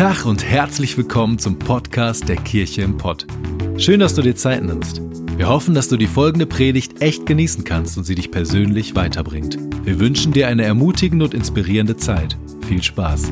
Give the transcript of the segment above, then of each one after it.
Tag und herzlich willkommen zum Podcast der Kirche im Pott. Schön, dass du dir Zeit nimmst. Wir hoffen, dass du die folgende Predigt echt genießen kannst und sie dich persönlich weiterbringt. Wir wünschen dir eine ermutigende und inspirierende Zeit. Viel Spaß.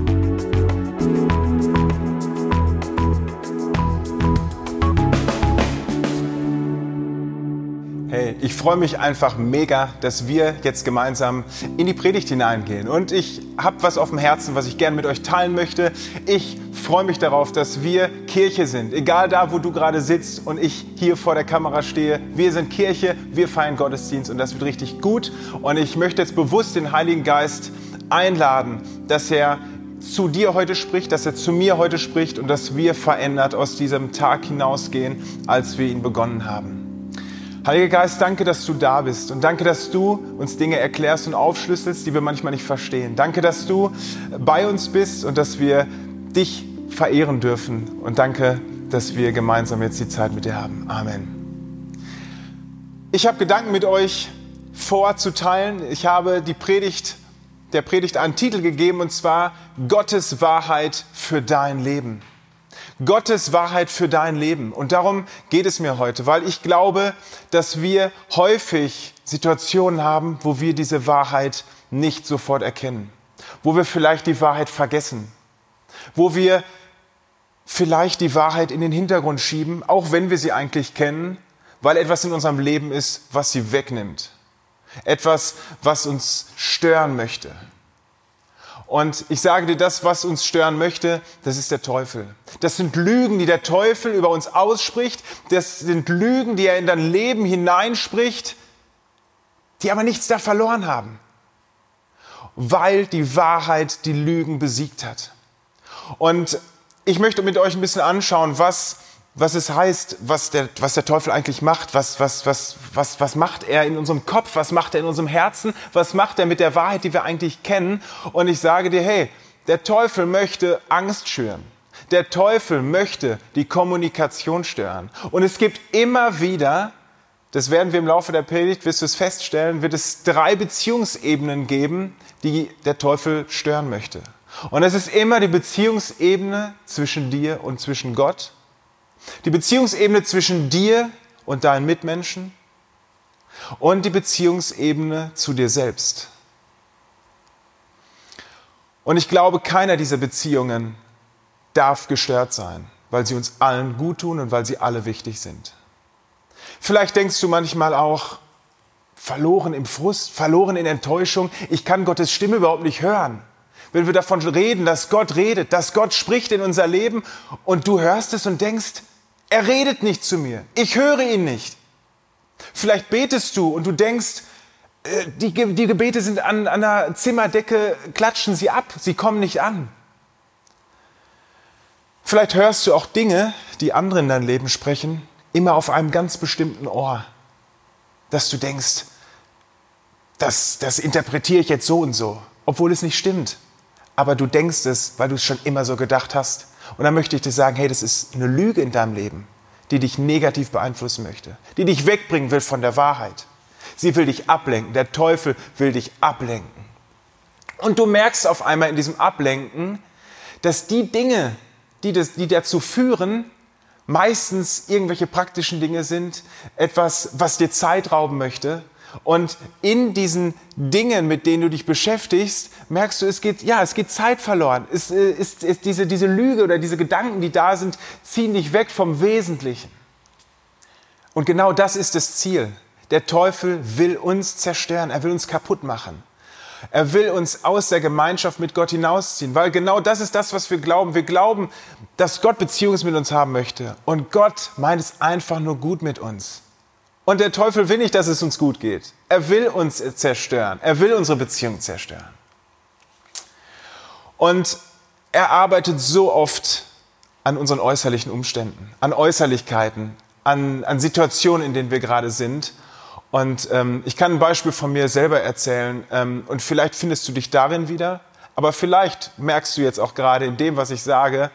Hey, ich freue mich einfach mega, dass wir jetzt gemeinsam in die Predigt hineingehen. Und ich habe was auf dem Herzen, was ich gerne mit euch teilen möchte. Ich freue mich darauf, dass wir Kirche sind. Egal da, wo du gerade sitzt und ich hier vor der Kamera stehe. Wir sind Kirche, wir feiern Gottesdienst und das wird richtig gut. Und ich möchte jetzt bewusst den Heiligen Geist einladen, dass er zu dir heute spricht, dass er zu mir heute spricht und dass wir verändert aus diesem Tag hinausgehen, als wir ihn begonnen haben. Heiliger Geist, danke, dass du da bist und danke, dass du uns Dinge erklärst und aufschlüsselst, die wir manchmal nicht verstehen. Danke, dass du bei uns bist und dass wir dich verehren dürfen und danke, dass wir gemeinsam jetzt die Zeit mit dir haben. Amen. Ich habe Gedanken mit euch vorzuteilen. Ich habe die Predigt, der Predigt einen Titel gegeben und zwar Gottes Wahrheit für dein Leben. Gottes Wahrheit für dein Leben. Und darum geht es mir heute, weil ich glaube, dass wir häufig Situationen haben, wo wir diese Wahrheit nicht sofort erkennen, wo wir vielleicht die Wahrheit vergessen, wo wir vielleicht die Wahrheit in den Hintergrund schieben, auch wenn wir sie eigentlich kennen, weil etwas in unserem Leben ist, was sie wegnimmt. Etwas, was uns stören möchte. Und ich sage dir, das, was uns stören möchte, das ist der Teufel. Das sind Lügen, die der Teufel über uns ausspricht. Das sind Lügen, die er in dein Leben hineinspricht, die aber nichts da verloren haben. Weil die Wahrheit die Lügen besiegt hat. Und ich möchte mit euch ein bisschen anschauen, was was es heißt, was der, was der Teufel eigentlich macht, was, was, was, was, was macht er in unserem Kopf, was macht er in unserem Herzen, was macht er mit der Wahrheit, die wir eigentlich kennen. Und ich sage dir, hey, der Teufel möchte Angst schüren. Der Teufel möchte die Kommunikation stören. Und es gibt immer wieder, das werden wir im Laufe der Predigt, wirst du es feststellen, wird es drei Beziehungsebenen geben, die der Teufel stören möchte. Und es ist immer die Beziehungsebene zwischen dir und zwischen Gott die Beziehungsebene zwischen dir und deinen Mitmenschen und die Beziehungsebene zu dir selbst. Und ich glaube, keiner dieser Beziehungen darf gestört sein, weil sie uns allen gut tun und weil sie alle wichtig sind. Vielleicht denkst du manchmal auch, verloren im Frust, verloren in Enttäuschung, ich kann Gottes Stimme überhaupt nicht hören. Wenn wir davon reden, dass Gott redet, dass Gott spricht in unser Leben und du hörst es und denkst, er redet nicht zu mir. Ich höre ihn nicht. Vielleicht betest du und du denkst, äh, die, die Gebete sind an, an der Zimmerdecke, klatschen sie ab, sie kommen nicht an. Vielleicht hörst du auch Dinge, die andere in dein Leben sprechen, immer auf einem ganz bestimmten Ohr, dass du denkst, das, das interpretiere ich jetzt so und so, obwohl es nicht stimmt. Aber du denkst es, weil du es schon immer so gedacht hast. Und dann möchte ich dir sagen, hey, das ist eine Lüge in deinem Leben, die dich negativ beeinflussen möchte, die dich wegbringen will von der Wahrheit. Sie will dich ablenken. Der Teufel will dich ablenken. Und du merkst auf einmal in diesem Ablenken, dass die Dinge, die, das, die dazu führen, meistens irgendwelche praktischen Dinge sind, etwas, was dir Zeit rauben möchte, und in diesen Dingen, mit denen du dich beschäftigst, merkst du, es geht, ja, es geht Zeit verloren. Es äh, ist, ist diese, diese Lüge oder diese Gedanken, die da sind, ziehen dich weg vom Wesentlichen. Und genau das ist das Ziel. Der Teufel will uns zerstören. Er will uns kaputt machen. Er will uns aus der Gemeinschaft mit Gott hinausziehen, weil genau das ist das, was wir glauben. Wir glauben, dass Gott Beziehungen mit uns haben möchte. Und Gott meint es einfach nur gut mit uns. Und der Teufel will nicht, dass es uns gut geht. Er will uns zerstören. Er will unsere Beziehung zerstören. Und er arbeitet so oft an unseren äußerlichen Umständen, an Äußerlichkeiten, an, an Situationen, in denen wir gerade sind. Und ähm, ich kann ein Beispiel von mir selber erzählen. Ähm, und vielleicht findest du dich darin wieder. Aber vielleicht merkst du jetzt auch gerade in dem, was ich sage,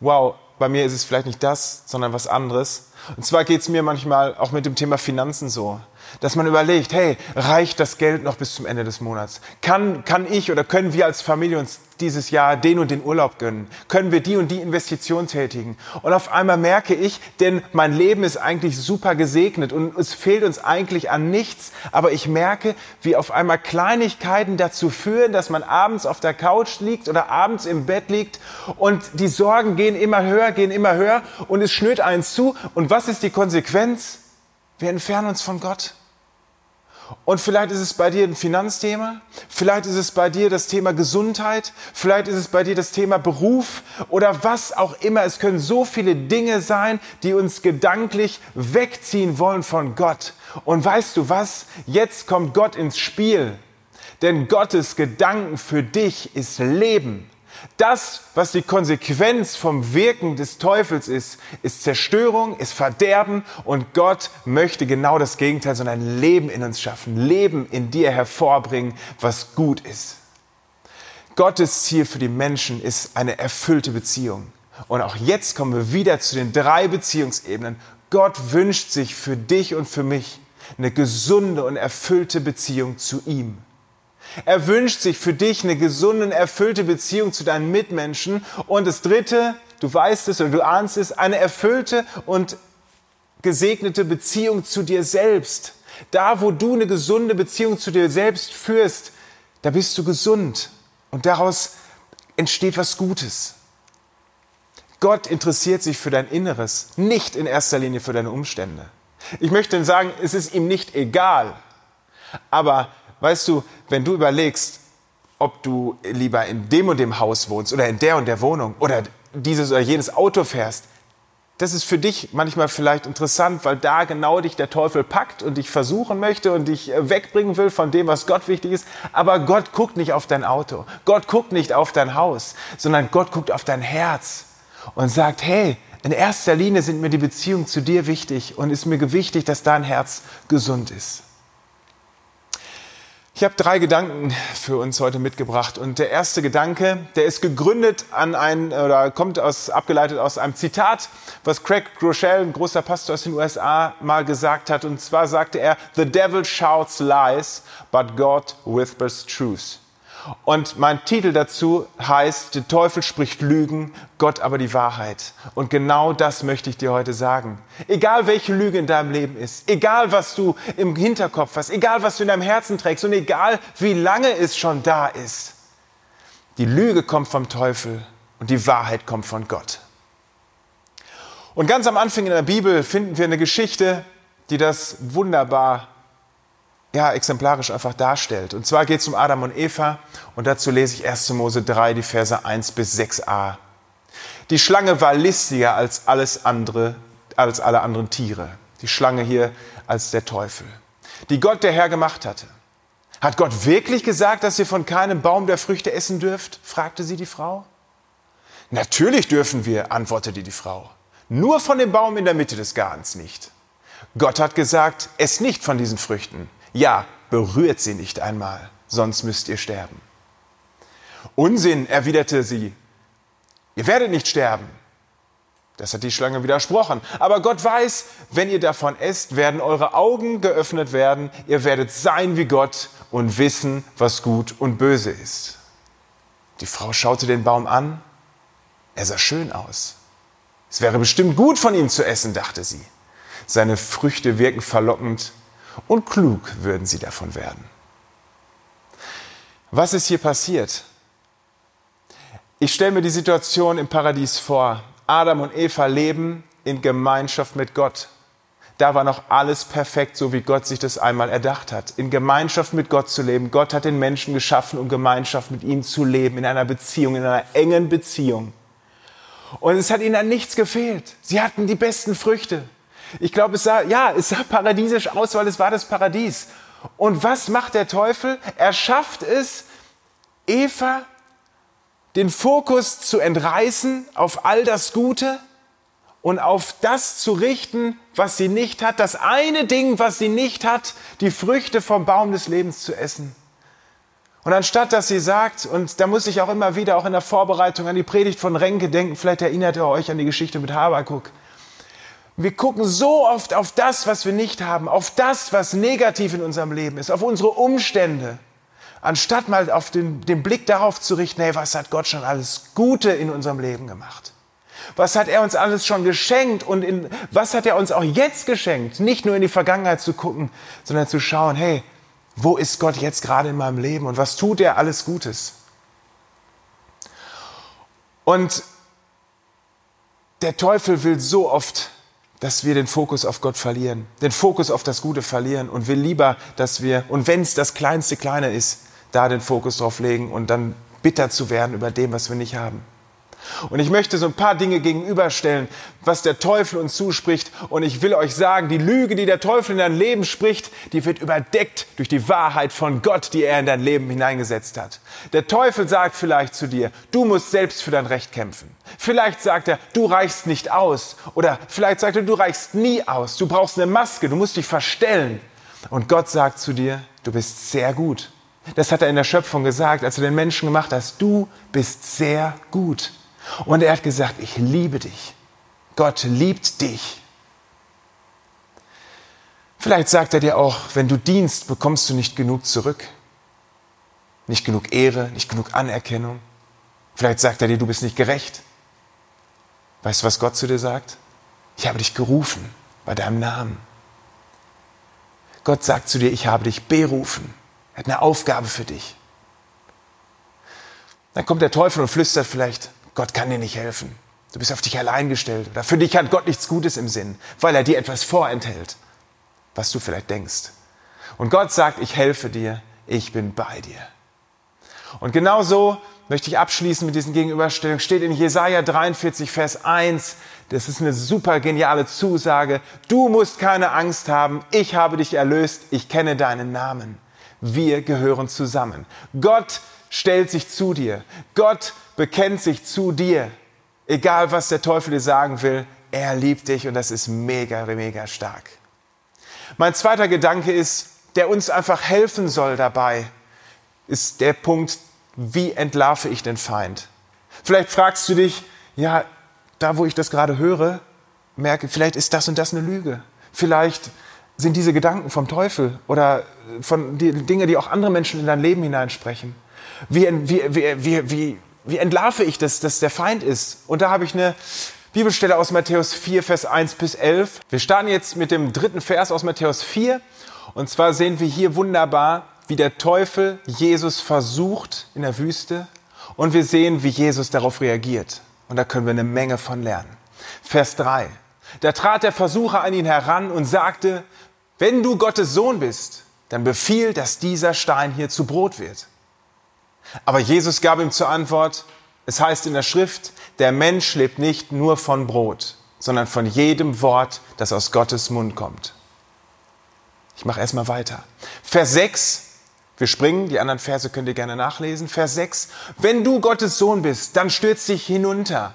wow, bei mir ist es vielleicht nicht das, sondern was anderes. Und zwar geht es mir manchmal auch mit dem Thema Finanzen so, dass man überlegt, hey, reicht das Geld noch bis zum Ende des Monats? Kann, kann ich oder können wir als Familie uns dieses Jahr den und den Urlaub gönnen? Können wir die und die Investition tätigen? Und auf einmal merke ich, denn mein Leben ist eigentlich super gesegnet und es fehlt uns eigentlich an nichts, aber ich merke, wie auf einmal Kleinigkeiten dazu führen, dass man abends auf der Couch liegt oder abends im Bett liegt und die Sorgen gehen immer höher, gehen immer höher und es schnürt eins zu. Und was ist die Konsequenz? Wir entfernen uns von Gott. Und vielleicht ist es bei dir ein Finanzthema, vielleicht ist es bei dir das Thema Gesundheit, vielleicht ist es bei dir das Thema Beruf oder was auch immer. Es können so viele Dinge sein, die uns gedanklich wegziehen wollen von Gott. Und weißt du was? Jetzt kommt Gott ins Spiel. Denn Gottes Gedanken für dich ist Leben. Das, was die Konsequenz vom Wirken des Teufels ist, ist Zerstörung, ist Verderben und Gott möchte genau das Gegenteil, sondern Leben in uns schaffen, Leben in dir hervorbringen, was gut ist. Gottes Ziel für die Menschen ist eine erfüllte Beziehung. Und auch jetzt kommen wir wieder zu den drei Beziehungsebenen. Gott wünscht sich für dich und für mich eine gesunde und erfüllte Beziehung zu ihm. Er wünscht sich für dich eine gesunde, erfüllte Beziehung zu deinen Mitmenschen. Und das Dritte, du weißt es oder du ahnst es, eine erfüllte und gesegnete Beziehung zu dir selbst. Da, wo du eine gesunde Beziehung zu dir selbst führst, da bist du gesund. Und daraus entsteht was Gutes. Gott interessiert sich für dein Inneres, nicht in erster Linie für deine Umstände. Ich möchte sagen, es ist ihm nicht egal. Aber Weißt du, wenn du überlegst, ob du lieber in dem und dem Haus wohnst oder in der und der Wohnung oder dieses oder jenes Auto fährst, das ist für dich manchmal vielleicht interessant, weil da genau dich der Teufel packt und dich versuchen möchte und dich äh, wegbringen will von dem, was Gott wichtig ist. Aber Gott guckt nicht auf dein Auto. Gott guckt nicht auf dein Haus, sondern Gott guckt auf dein Herz und sagt, hey, in erster Linie sind mir die Beziehungen zu dir wichtig und ist mir wichtig, dass dein Herz gesund ist. Ich habe drei Gedanken für uns heute mitgebracht und der erste Gedanke, der ist gegründet an ein oder kommt aus abgeleitet aus einem Zitat, was Craig Groeschel, ein großer Pastor aus den USA, mal gesagt hat und zwar sagte er: The devil shouts lies, but God whispers truth. Und mein Titel dazu heißt, der Teufel spricht Lügen, Gott aber die Wahrheit. Und genau das möchte ich dir heute sagen. Egal welche Lüge in deinem Leben ist, egal was du im Hinterkopf hast, egal was du in deinem Herzen trägst und egal wie lange es schon da ist, die Lüge kommt vom Teufel und die Wahrheit kommt von Gott. Und ganz am Anfang in der Bibel finden wir eine Geschichte, die das wunderbar ja, exemplarisch einfach darstellt. Und zwar geht es um Adam und Eva und dazu lese ich 1. Mose 3, die Verse 1 bis 6a. Die Schlange war listiger als alles andere, als alle anderen Tiere. Die Schlange hier als der Teufel, die Gott der Herr gemacht hatte. Hat Gott wirklich gesagt, dass ihr von keinem Baum der Früchte essen dürft? fragte sie die Frau. Natürlich dürfen wir, antwortete die Frau. Nur von dem Baum in der Mitte des Gartens nicht. Gott hat gesagt, ess nicht von diesen Früchten. Ja, berührt sie nicht einmal, sonst müsst ihr sterben. Unsinn, erwiderte sie. Ihr werdet nicht sterben. Das hat die Schlange widersprochen. Aber Gott weiß, wenn ihr davon esst, werden eure Augen geöffnet werden. Ihr werdet sein wie Gott und wissen, was gut und böse ist. Die Frau schaute den Baum an. Er sah schön aus. Es wäre bestimmt gut von ihm zu essen, dachte sie. Seine Früchte wirken verlockend und klug würden sie davon werden. Was ist hier passiert? Ich stelle mir die Situation im Paradies vor. Adam und Eva leben in Gemeinschaft mit Gott. Da war noch alles perfekt, so wie Gott sich das einmal erdacht hat. In Gemeinschaft mit Gott zu leben. Gott hat den Menschen geschaffen, um Gemeinschaft mit ihm zu leben, in einer Beziehung, in einer engen Beziehung. Und es hat ihnen an nichts gefehlt. Sie hatten die besten Früchte. Ich glaube, es sah, ja, es sah paradiesisch aus, weil es war das Paradies. Und was macht der Teufel? Er schafft es, Eva den Fokus zu entreißen auf all das Gute und auf das zu richten, was sie nicht hat, das eine Ding, was sie nicht hat, die Früchte vom Baum des Lebens zu essen. Und anstatt dass sie sagt, und da muss ich auch immer wieder auch in der Vorbereitung an die Predigt von Renke denken, vielleicht erinnert ihr euch an die Geschichte mit Habakuk, Wir gucken so oft auf das, was wir nicht haben, auf das, was negativ in unserem Leben ist, auf unsere Umstände, anstatt mal auf den, den Blick darauf zu richten, hey, was hat Gott schon alles Gute in unserem Leben gemacht? Was hat er uns alles schon geschenkt und in, was hat er uns auch jetzt geschenkt? Nicht nur in die Vergangenheit zu gucken, sondern zu schauen, hey, wo ist Gott jetzt gerade in meinem Leben und was tut er alles Gutes? Und der Teufel will so oft dass wir den Fokus auf Gott verlieren, den Fokus auf das Gute verlieren und will lieber, dass wir, und wenn es das kleinste Kleine ist, da den Fokus drauf legen und dann bitter zu werden über dem, was wir nicht haben. Und ich möchte so ein paar Dinge gegenüberstellen, was der Teufel uns zuspricht. Und ich will euch sagen, die Lüge, die der Teufel in dein Leben spricht, die wird überdeckt durch die Wahrheit von Gott, die er in dein Leben hineingesetzt hat. Der Teufel sagt vielleicht zu dir, du musst selbst für dein Recht kämpfen. Vielleicht sagt er, du reichst nicht aus. Oder vielleicht sagt er, du reichst nie aus. Du brauchst eine Maske, du musst dich verstellen. Und Gott sagt zu dir, du bist sehr gut. Das hat er in der Schöpfung gesagt, als er den Menschen gemacht hat. Du bist sehr gut. Und er hat gesagt, ich liebe dich. Gott liebt dich. Vielleicht sagt er dir auch, wenn du dienst, bekommst du nicht genug zurück. Nicht genug Ehre, nicht genug Anerkennung. Vielleicht sagt er dir, du bist nicht gerecht. Weißt du, was Gott zu dir sagt? Ich habe dich gerufen bei deinem Namen. Gott sagt zu dir, ich habe dich berufen. Er hat eine Aufgabe für dich. Dann kommt der Teufel und flüstert vielleicht, Gott kann dir nicht helfen. Du bist auf dich allein gestellt. Oder für dich hat Gott nichts Gutes im Sinn, weil er dir etwas vorenthält, was du vielleicht denkst. Und Gott sagt, ich helfe dir, ich bin bei dir. Und genau so möchte ich abschließen mit diesen Gegenüberstellungen. Steht in Jesaja 43, Vers 1. Das ist eine super geniale Zusage. Du musst keine Angst haben. Ich habe dich erlöst. Ich kenne deinen Namen. Wir gehören zusammen. Gott stellt sich zu dir. Gott bekennt sich zu dir. Egal, was der Teufel dir sagen will, er liebt dich und das ist mega, mega stark. Mein zweiter Gedanke ist, der uns einfach helfen soll dabei, ist der Punkt, wie entlarve ich den Feind? Vielleicht fragst du dich, ja, da wo ich das gerade höre, merke, vielleicht ist das und das eine Lüge. Vielleicht sind diese Gedanken vom Teufel oder von die Dinge, die auch andere Menschen in dein Leben hineinsprechen. Wie, wie, wie, wie, wie entlarve ich das, dass der Feind ist? Und da habe ich eine Bibelstelle aus Matthäus 4, Vers 1 bis 11. Wir starten jetzt mit dem dritten Vers aus Matthäus 4. Und zwar sehen wir hier wunderbar, wie der Teufel Jesus versucht in der Wüste. Und wir sehen, wie Jesus darauf reagiert. Und da können wir eine Menge von lernen. Vers 3. Da trat der Versucher an ihn heran und sagte, wenn du Gottes Sohn bist, dann befiehl, dass dieser Stein hier zu Brot wird. Aber Jesus gab ihm zur Antwort, es heißt in der Schrift, der Mensch lebt nicht nur von Brot, sondern von jedem Wort, das aus Gottes Mund kommt. Ich mache erstmal weiter. Vers 6, wir springen, die anderen Verse könnt ihr gerne nachlesen. Vers 6, wenn du Gottes Sohn bist, dann stürz dich hinunter.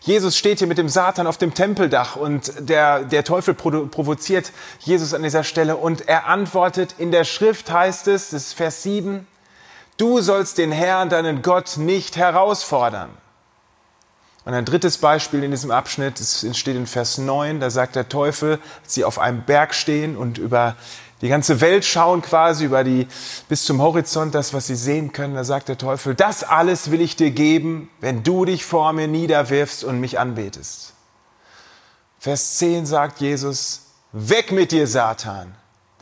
Jesus steht hier mit dem Satan auf dem Tempeldach und der, der Teufel provoziert Jesus an dieser Stelle und er antwortet, in der Schrift heißt es, das ist Vers 7, Du sollst den Herrn, deinen Gott, nicht herausfordern. Und ein drittes Beispiel in diesem Abschnitt, es steht in Vers 9, da sagt der Teufel, als sie auf einem Berg stehen und über die ganze Welt schauen quasi, über die, bis zum Horizont, das, was sie sehen können, da sagt der Teufel, das alles will ich dir geben, wenn du dich vor mir niederwirfst und mich anbetest. Vers 10 sagt Jesus, weg mit dir, Satan.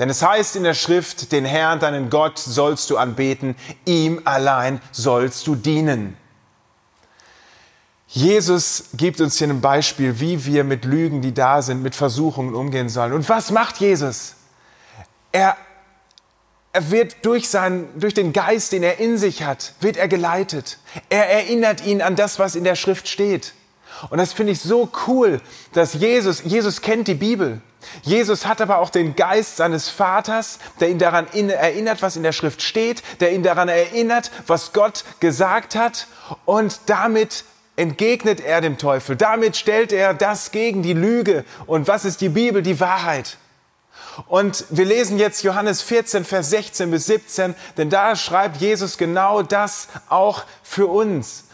Denn es heißt in der Schrift, den Herrn, deinen Gott, sollst du anbeten, ihm allein sollst du dienen. Jesus gibt uns hier ein Beispiel, wie wir mit Lügen, die da sind, mit Versuchungen umgehen sollen. Und was macht Jesus? Er, er wird durch, seinen, durch den Geist, den er in sich hat, wird er geleitet. Er erinnert ihn an das, was in der Schrift steht. Und das finde ich so cool, dass Jesus, Jesus kennt die Bibel. Jesus hat aber auch den Geist seines Vaters, der ihn daran erinnert, was in der Schrift steht, der ihn daran erinnert, was Gott gesagt hat und damit entgegnet er dem Teufel. Damit stellt er das gegen die Lüge. Und was ist die Bibel? Die Wahrheit. Und wir lesen jetzt Johannes 14, Vers 16 bis 17, denn da schreibt Jesus genau das auch für uns.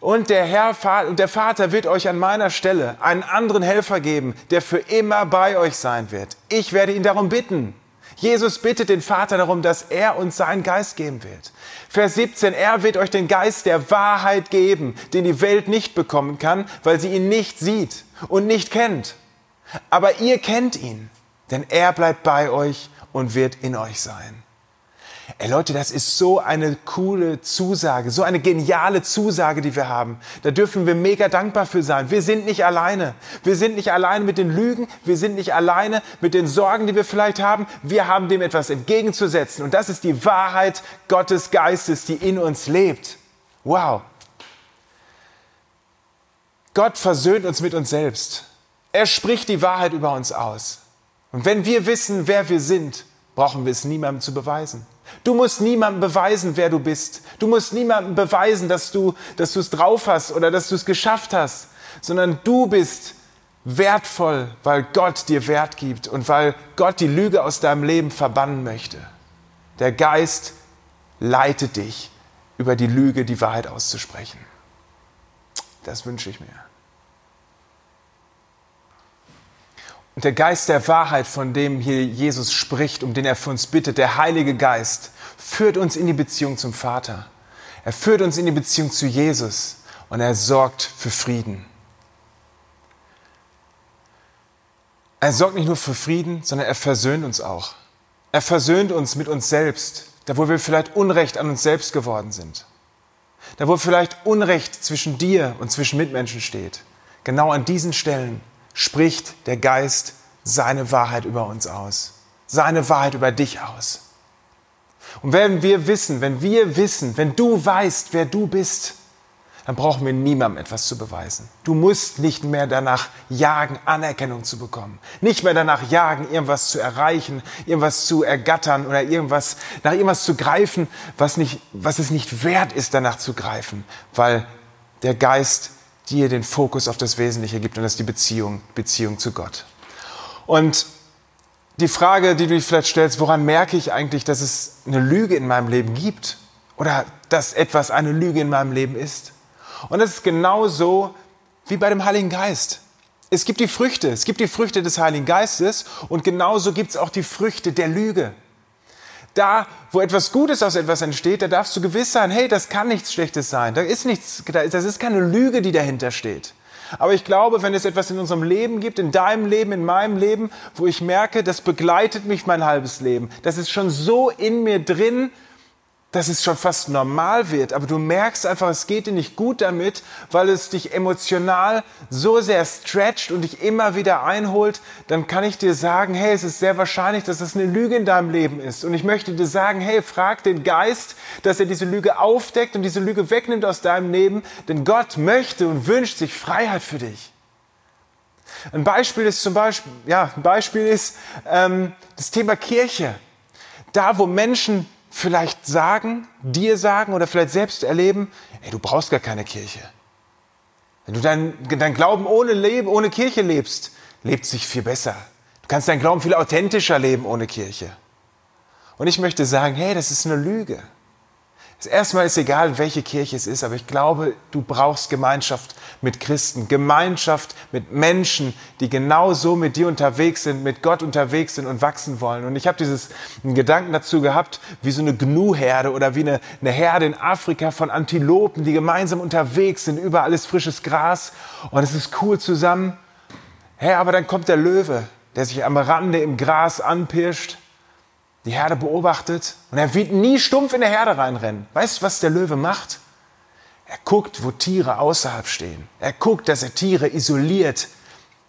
Und der Herr der Vater wird euch an meiner Stelle einen anderen Helfer geben, der für immer bei euch sein wird. Ich werde ihn darum bitten. Jesus bittet den Vater darum, dass er uns seinen Geist geben wird. Vers 17, er wird euch den Geist der Wahrheit geben, den die Welt nicht bekommen kann, weil sie ihn nicht sieht und nicht kennt. Aber ihr kennt ihn, denn er bleibt bei euch und wird in euch sein. Ey Leute, das ist so eine coole Zusage, so eine geniale Zusage, die wir haben. Da dürfen wir mega dankbar für sein. Wir sind nicht alleine. Wir sind nicht alleine mit den Lügen. Wir sind nicht alleine mit den Sorgen, die wir vielleicht haben. Wir haben dem etwas entgegenzusetzen. Und das ist die Wahrheit Gottes Geistes, die in uns lebt. Wow. Gott versöhnt uns mit uns selbst. Er spricht die Wahrheit über uns aus. Und wenn wir wissen, wer wir sind, brauchen wir es niemandem zu beweisen. Du musst niemandem beweisen, wer du bist. Du musst niemandem beweisen, dass du dass du es drauf hast oder dass du es geschafft hast, sondern du bist wertvoll, weil Gott dir Wert gibt und weil Gott die Lüge aus deinem Leben verbannen möchte. Der Geist leitet dich, über die Lüge die Wahrheit auszusprechen. Das wünsche ich mir. Und der Geist der Wahrheit, von dem hier Jesus spricht, um den er für uns bittet, der Heilige Geist, führt uns in die Beziehung zum Vater. Er führt uns in die Beziehung zu Jesus und er sorgt für Frieden. Er sorgt nicht nur für Frieden, sondern er versöhnt uns auch. Er versöhnt uns mit uns selbst, da wo wir vielleicht Unrecht an uns selbst geworden sind. Da wo vielleicht Unrecht zwischen dir und zwischen Mitmenschen steht. Genau an diesen Stellen spricht der Geist seine Wahrheit über uns aus, seine Wahrheit über dich aus. Und wenn wir wissen, wenn wir wissen, wenn du weißt, wer du bist, dann brauchen wir niemandem etwas zu beweisen. Du musst nicht mehr danach jagen, Anerkennung zu bekommen. Nicht mehr danach jagen, irgendwas zu erreichen, irgendwas zu ergattern oder irgendwas, nach irgendwas zu greifen, was, nicht, was es nicht wert ist, danach zu greifen, weil der Geist dir den Fokus auf das Wesentliche gibt und das ist die Beziehung, Beziehung zu Gott. Und die Frage, die du dich vielleicht stellst, woran merke ich eigentlich, dass es eine Lüge in meinem Leben gibt oder dass etwas eine Lüge in meinem Leben ist? Und das ist genauso wie bei dem Heiligen Geist. Es gibt die Früchte, es gibt die Früchte des Heiligen Geistes und genauso gibt es auch die Früchte der Lüge. Da, wo etwas Gutes aus etwas entsteht, da darfst du gewiss sein, hey, das kann nichts Schlechtes sein. Da ist nichts, das ist keine Lüge, die dahinter steht. Aber ich glaube, wenn es etwas in unserem Leben gibt, in deinem Leben, in meinem Leben, wo ich merke, das begleitet mich mein halbes Leben, das ist schon so in mir drin, dass es schon fast normal wird, aber du merkst einfach, es geht dir nicht gut damit, weil es dich emotional so sehr stretcht und dich immer wieder einholt, dann kann ich dir sagen, hey, es ist sehr wahrscheinlich, dass das eine Lüge in deinem Leben ist. Und ich möchte dir sagen, hey, frag den Geist, dass er diese Lüge aufdeckt und diese Lüge wegnimmt aus deinem Leben, denn Gott möchte und wünscht sich Freiheit für dich. Ein Beispiel ist zum Beispiel, ja, ein Beispiel ist ähm, das Thema Kirche. Da, wo Menschen vielleicht sagen, dir sagen oder vielleicht selbst erleben, ey, du brauchst gar keine Kirche. Wenn du dein, dein Glauben ohne Leben, ohne Kirche lebst, lebt sich viel besser. Du kannst dein Glauben viel authentischer leben ohne Kirche. Und ich möchte sagen, hey, das ist eine Lüge. Erstmal ist egal, welche Kirche es ist, aber ich glaube, du brauchst Gemeinschaft mit Christen, Gemeinschaft mit Menschen, die genauso mit dir unterwegs sind, mit Gott unterwegs sind und wachsen wollen. Und ich habe dieses Gedanken dazu gehabt, wie so eine Gnu-Herde oder wie eine, eine Herde in Afrika von Antilopen, die gemeinsam unterwegs sind, überall ist frisches Gras und es ist cool zusammen. Hey, aber dann kommt der Löwe, der sich am Rande im Gras anpirscht die Herde beobachtet und er wird nie stumpf in der Herde reinrennen. Weißt du, was der Löwe macht? Er guckt, wo Tiere außerhalb stehen. Er guckt, dass er Tiere isoliert,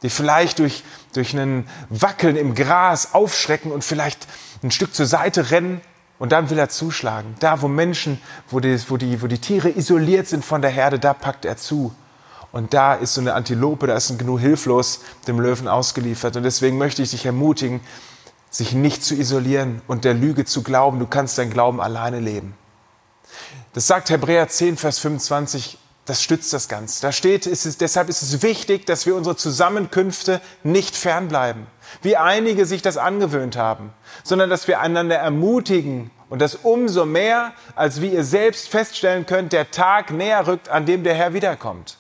die vielleicht durch, durch einen Wackeln im Gras aufschrecken und vielleicht ein Stück zur Seite rennen und dann will er zuschlagen. Da, wo Menschen, wo die, wo die, wo die Tiere isoliert sind von der Herde, da packt er zu. Und da ist so eine Antilope, da ist ein Gnu hilflos dem Löwen ausgeliefert. Und deswegen möchte ich dich ermutigen, sich nicht zu isolieren und der Lüge zu glauben, du kannst dein Glauben alleine leben. Das sagt Hebräer 10, Vers 25, das stützt das Ganze. Da steht, ist es, deshalb ist es wichtig, dass wir unsere Zusammenkünfte nicht fernbleiben, wie einige sich das angewöhnt haben, sondern dass wir einander ermutigen Und das umso mehr, als wie ihr selbst feststellen könnt, der Tag näher rückt, an dem der Herr wiederkommt.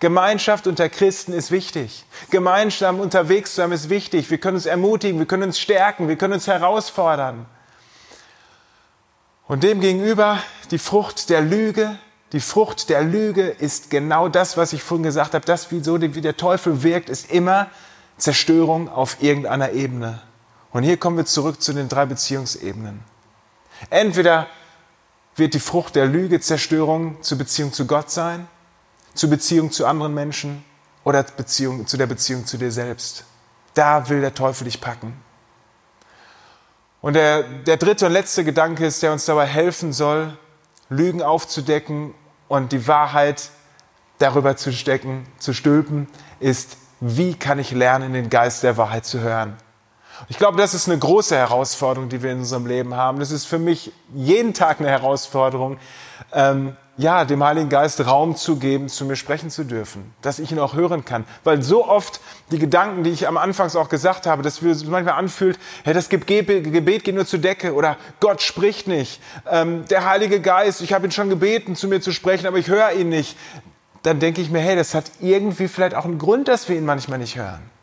Gemeinschaft unter Christen ist wichtig. Gemeinsam unterwegs zu sein ist wichtig. Wir können uns ermutigen, wir können uns stärken, wir können uns herausfordern. Und demgegenüber die Frucht der Lüge. Die Frucht der Lüge ist genau das, was ich vorhin gesagt habe. Das, wie, so, wie der Teufel wirkt, ist immer Zerstörung auf irgendeiner Ebene. Und hier kommen wir zurück zu den drei Beziehungsebenen. Entweder wird die Frucht der Lüge Zerstörung zur Beziehung zu Gott sein, zur Beziehung zu anderen Menschen oder Beziehung, zu der Beziehung zu dir selbst. Da will der Teufel dich packen. Und der, der dritte und letzte Gedanke ist, der uns dabei helfen soll, Lügen aufzudecken und die Wahrheit darüber zu stecken, zu stülpen, ist, wie kann ich lernen, den Geist der Wahrheit zu hören? Ich glaube, das ist eine große Herausforderung, die wir in unserem Leben haben. Das ist für mich jeden Tag eine Herausforderung, ähm, ja, dem Heiligen Geist Raum zu geben, zu mir sprechen zu dürfen, dass ich ihn auch hören kann. Weil so oft die Gedanken, die ich am Anfang auch gesagt habe, dass wir manchmal anfühlt, hey, das Gebet geht nur zur Decke oder Gott spricht nicht. Ähm, der Heilige Geist, ich habe ihn schon gebeten, zu mir zu sprechen, aber ich höre ihn nicht. Dann denke ich mir, hey, das hat irgendwie vielleicht auch einen Grund, dass wir ihn manchmal nicht hören.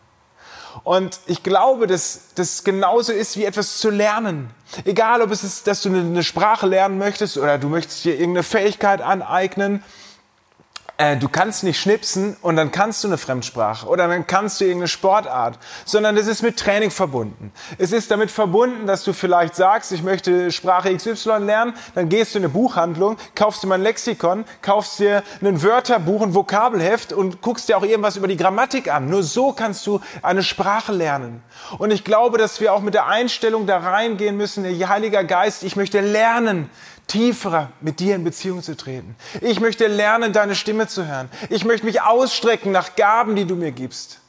Und ich glaube, dass das genauso ist wie etwas zu lernen. Egal, ob es ist, dass du eine Sprache lernen möchtest oder du möchtest dir irgendeine Fähigkeit aneignen äh, du kannst nicht schnipsen und dann kannst du eine Fremdsprache oder dann kannst du irgendeine Sportart, sondern es ist mit Training verbunden. Es ist damit verbunden, dass du vielleicht sagst, ich möchte Sprache XY lernen, dann gehst du in eine Buchhandlung, kaufst dir mal ein Lexikon, kaufst dir ein Wörterbuch, ein Vokabelheft und guckst dir auch irgendwas über die Grammatik an. Nur so kannst du eine Sprache lernen. Und ich glaube, dass wir auch mit der Einstellung da reingehen müssen, Heiliger Geist, ich möchte lernen, tiefer mit dir in Beziehung zu treten. Ich möchte lernen, deine Stimme zu hören. Ich möchte mich ausstrecken nach Gaben, die du mir gibst.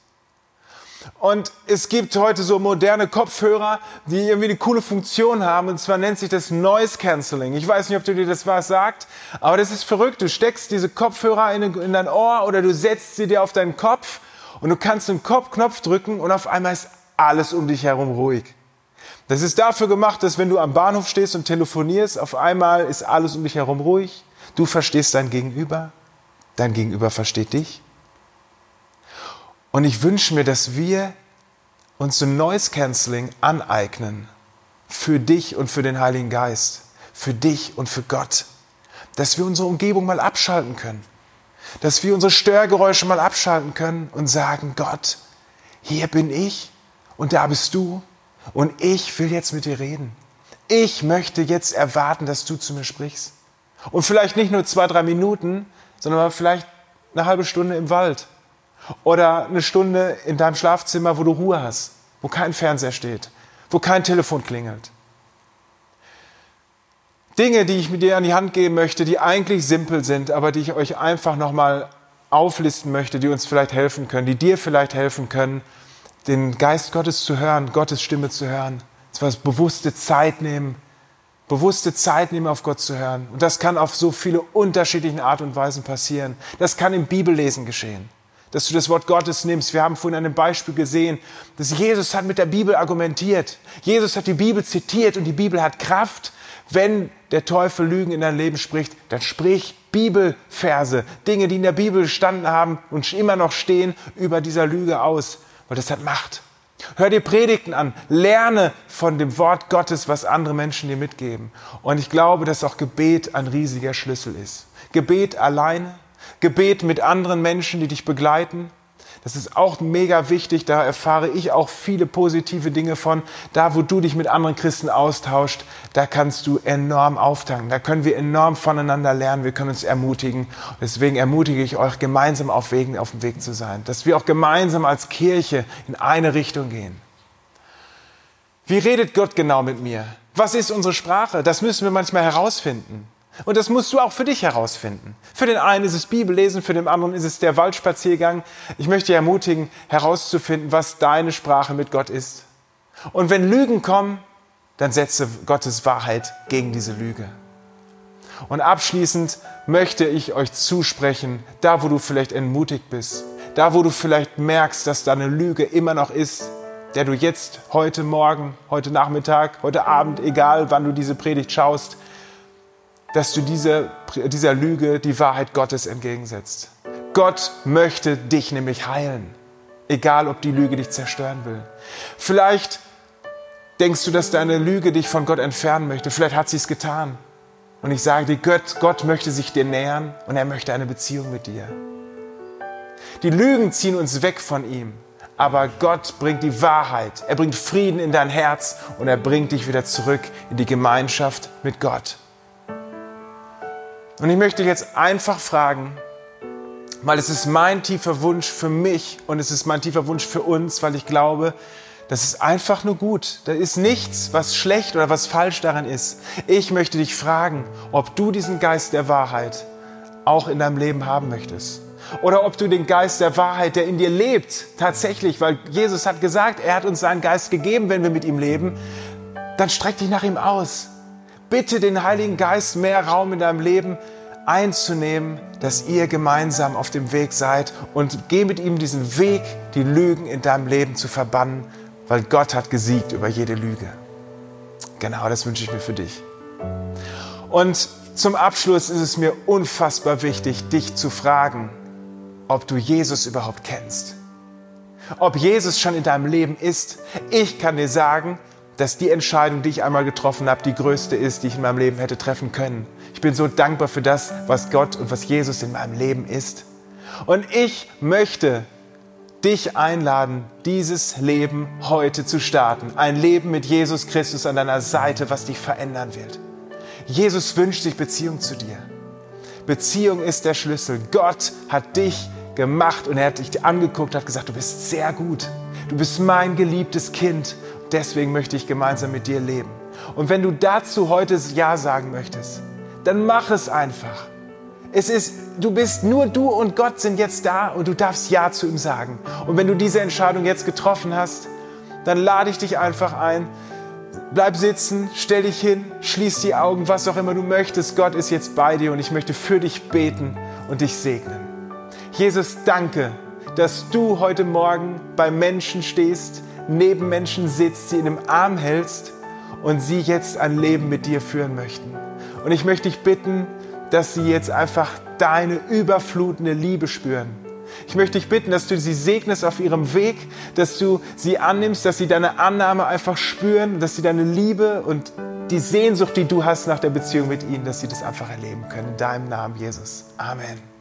Und es gibt heute so moderne Kopfhörer, die irgendwie eine coole Funktion haben. Und zwar nennt sich das Noise Cancelling. Ich weiß nicht, ob du dir das was sagt, aber das ist verrückt. Du steckst diese Kopfhörer in, in dein Ohr oder du setzt sie dir auf deinen Kopf und du kannst den Knopf drücken und auf einmal ist alles um dich herum ruhig. Das ist dafür gemacht, dass wenn du am Bahnhof stehst und telefonierst, auf einmal ist alles um dich herum ruhig. Du verstehst dein Gegenüber, dein Gegenüber versteht dich. Und ich wünsche mir, dass wir uns so Noise Cancelling aneignen für dich und für den Heiligen Geist, für dich und für Gott, dass wir unsere Umgebung mal abschalten können, dass wir unsere Störgeräusche mal abschalten können und sagen, Gott, hier bin ich und da bist du und ich will jetzt mit dir reden. Ich möchte jetzt erwarten, dass du zu mir sprichst. Und vielleicht nicht nur zwei, drei Minuten, sondern vielleicht eine halbe Stunde im Wald. Oder eine Stunde in deinem Schlafzimmer, wo du Ruhe hast, wo kein Fernseher steht, wo kein Telefon klingelt. Dinge, die ich mit dir an die Hand geben möchte, die eigentlich simpel sind, aber die ich euch einfach nochmal auflisten möchte, die uns vielleicht helfen können, die dir vielleicht helfen können, den Geist Gottes zu hören, Gottes Stimme zu hören. Das war das bewusste Zeit nehmen, bewusste Zeit nehmen, auf Gott zu hören. Und das kann auf so viele unterschiedlichen Art und Weisen passieren. Das kann im Bibellesen geschehen. Dass du das Wort Gottes nimmst. Wir haben vorhin an einem Beispiel gesehen, dass Jesus hat mit der Bibel argumentiert. Jesus hat die Bibel zitiert und die Bibel hat Kraft. Wenn der Teufel Lügen in dein Leben spricht, dann sprich Bibelverse, Dinge, die in der Bibel gestanden haben und immer noch stehen, über dieser Lüge aus weil das hat Macht. Hör dir Predigten an, lerne von dem Wort Gottes, was andere Menschen dir mitgeben. Und ich glaube, dass auch Gebet ein riesiger Schlüssel ist. Gebet alleine, Gebet mit anderen Menschen, die dich begleiten, das ist auch mega wichtig, da erfahre ich auch viele positive Dinge von. Da, wo du dich mit anderen Christen austauscht, da kannst du enorm auftanken. Da können wir enorm voneinander lernen, wir können uns ermutigen. Deswegen ermutige ich euch, gemeinsam auf, Wegen, auf dem Weg zu sein. Dass wir auch gemeinsam als Kirche in eine Richtung gehen. Wie redet Gott genau mit mir? Was ist unsere Sprache? Das müssen wir manchmal herausfinden. Und das musst du auch für dich herausfinden. Für den einen ist es Bibellesen, für den anderen ist es der Waldspaziergang. Ich möchte dich ermutigen, herauszufinden, was deine Sprache mit Gott ist. Und wenn Lügen kommen, dann setze Gottes Wahrheit gegen diese Lüge. Und abschließend möchte ich euch zusprechen, da wo du vielleicht entmutigt bist, da wo du vielleicht merkst, dass da eine Lüge immer noch ist, der du jetzt, heute Morgen, heute Nachmittag, heute Abend, egal wann du diese Predigt schaust, dass du diese, dieser Lüge die Wahrheit Gottes entgegensetzt. Gott möchte dich nämlich heilen, egal ob die Lüge dich zerstören will. Vielleicht denkst du, dass deine Lüge dich von Gott entfernen möchte. Vielleicht hat sie es getan. Und ich sage dir, Gott, Gott möchte sich dir nähern und er möchte eine Beziehung mit dir. Die Lügen ziehen uns weg von ihm, aber Gott bringt die Wahrheit. Er bringt Frieden in dein Herz und er bringt dich wieder zurück in die Gemeinschaft mit Gott. Und ich möchte jetzt einfach fragen, weil es ist mein tiefer Wunsch für mich und es ist mein tiefer Wunsch für uns, weil ich glaube, das ist einfach nur gut. Da ist nichts, was schlecht oder was falsch daran ist. Ich möchte dich fragen, ob du diesen Geist der Wahrheit auch in deinem Leben haben möchtest. Oder ob du den Geist der Wahrheit, der in dir lebt, tatsächlich, weil Jesus hat gesagt, er hat uns seinen Geist gegeben, wenn wir mit ihm leben, dann streck dich nach ihm aus. Bitte den Heiligen Geist mehr Raum in deinem Leben einzunehmen, dass ihr gemeinsam auf dem Weg seid und geh mit ihm diesen Weg, die Lügen in deinem Leben zu verbannen, weil Gott hat gesiegt über jede Lüge. Genau, das wünsche ich mir für dich. Und zum Abschluss ist es mir unfassbar wichtig, dich zu fragen, ob du Jesus überhaupt kennst. Ob Jesus schon in deinem Leben ist. Ich kann dir sagen, dass die Entscheidung, die ich einmal getroffen habe, die größte ist, die ich in meinem Leben hätte treffen können. Ich bin so dankbar für das, was Gott und was Jesus in meinem Leben ist. Und ich möchte dich einladen, dieses Leben heute zu starten. Ein Leben mit Jesus Christus an deiner Seite, was dich verändern wird. Jesus wünscht sich Beziehung zu dir. Beziehung ist der Schlüssel. Gott hat dich gemacht und er hat dich angeguckt, hat gesagt, du bist sehr gut. Du bist mein geliebtes Kind deswegen möchte ich gemeinsam mit dir leben. Und wenn du dazu heute Ja sagen möchtest, dann mach es einfach. Es ist, du bist nur du und Gott sind jetzt da und du darfst Ja zu ihm sagen. Und wenn du diese Entscheidung jetzt getroffen hast, dann lade ich dich einfach ein. Bleib sitzen, stell dich hin, schließ die Augen, was auch immer du möchtest. Gott ist jetzt bei dir und ich möchte für dich beten und dich segnen. Jesus, danke, dass du heute Morgen bei Menschen stehst, neben Menschen sitzt, sie in einem Arm hältst und sie jetzt ein Leben mit dir führen möchten. Und ich möchte dich bitten, dass sie jetzt einfach deine überflutende Liebe spüren. Ich möchte dich bitten, dass du sie segnest auf ihrem Weg, dass du sie annimmst, dass sie deine Annahme einfach spüren, dass sie deine Liebe und die Sehnsucht, die du hast nach der Beziehung mit ihnen, dass sie das einfach erleben können. In deinem Namen, Jesus. Amen.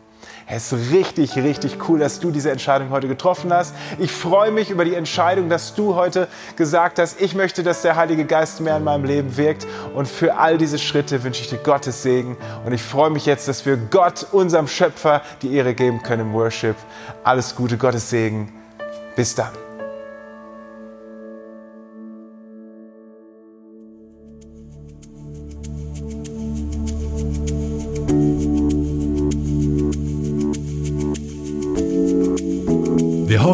Es ist richtig, richtig cool, dass du diese Entscheidung heute getroffen hast. Ich freue mich über die Entscheidung, dass du heute gesagt hast, ich möchte, dass der Heilige Geist mehr in meinem Leben wirkt. Und für all diese Schritte wünsche ich dir Gottes Segen. Und ich freue mich jetzt, dass wir Gott, unserem Schöpfer, die Ehre geben können im Worship. Alles Gute, Gottes Segen. Bis dann.